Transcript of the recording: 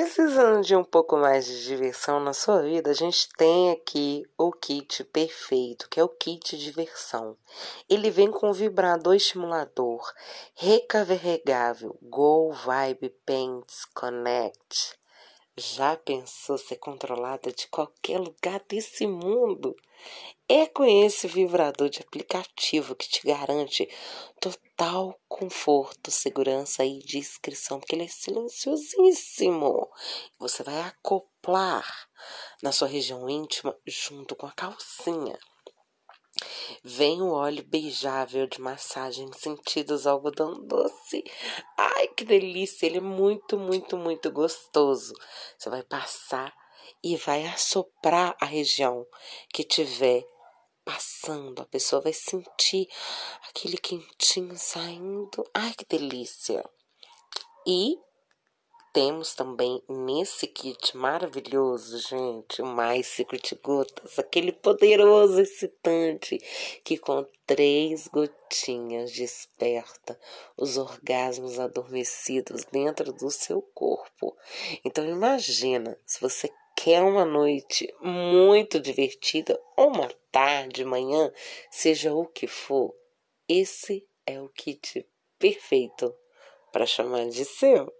Precisando de um pouco mais de diversão na sua vida, a gente tem aqui o kit perfeito, que é o kit diversão. Ele vem com vibrador estimulador, recarregável, Go Vibe Pants Connect. Já pensou ser controlada de qualquer lugar desse mundo? É com esse vibrador de aplicativo que te garante total conforto, segurança e discrição, porque ele é silenciosíssimo. Você vai acoplar na sua região íntima junto com a calcinha. Vem o óleo beijável de massagem sentidos algodão doce. Ai, que delícia! Ele é muito, muito, muito gostoso. Você vai passar e vai assoprar a região que tiver passando. A pessoa vai sentir aquele quentinho saindo. Ai, que delícia! E temos também nesse kit maravilhoso, gente, mais secret gotas, aquele poderoso excitante que com três gotinhas desperta os orgasmos adormecidos dentro do seu corpo. Então imagina, se você quer uma noite muito divertida ou uma tarde, manhã, seja o que for, esse é o kit perfeito para chamar de seu.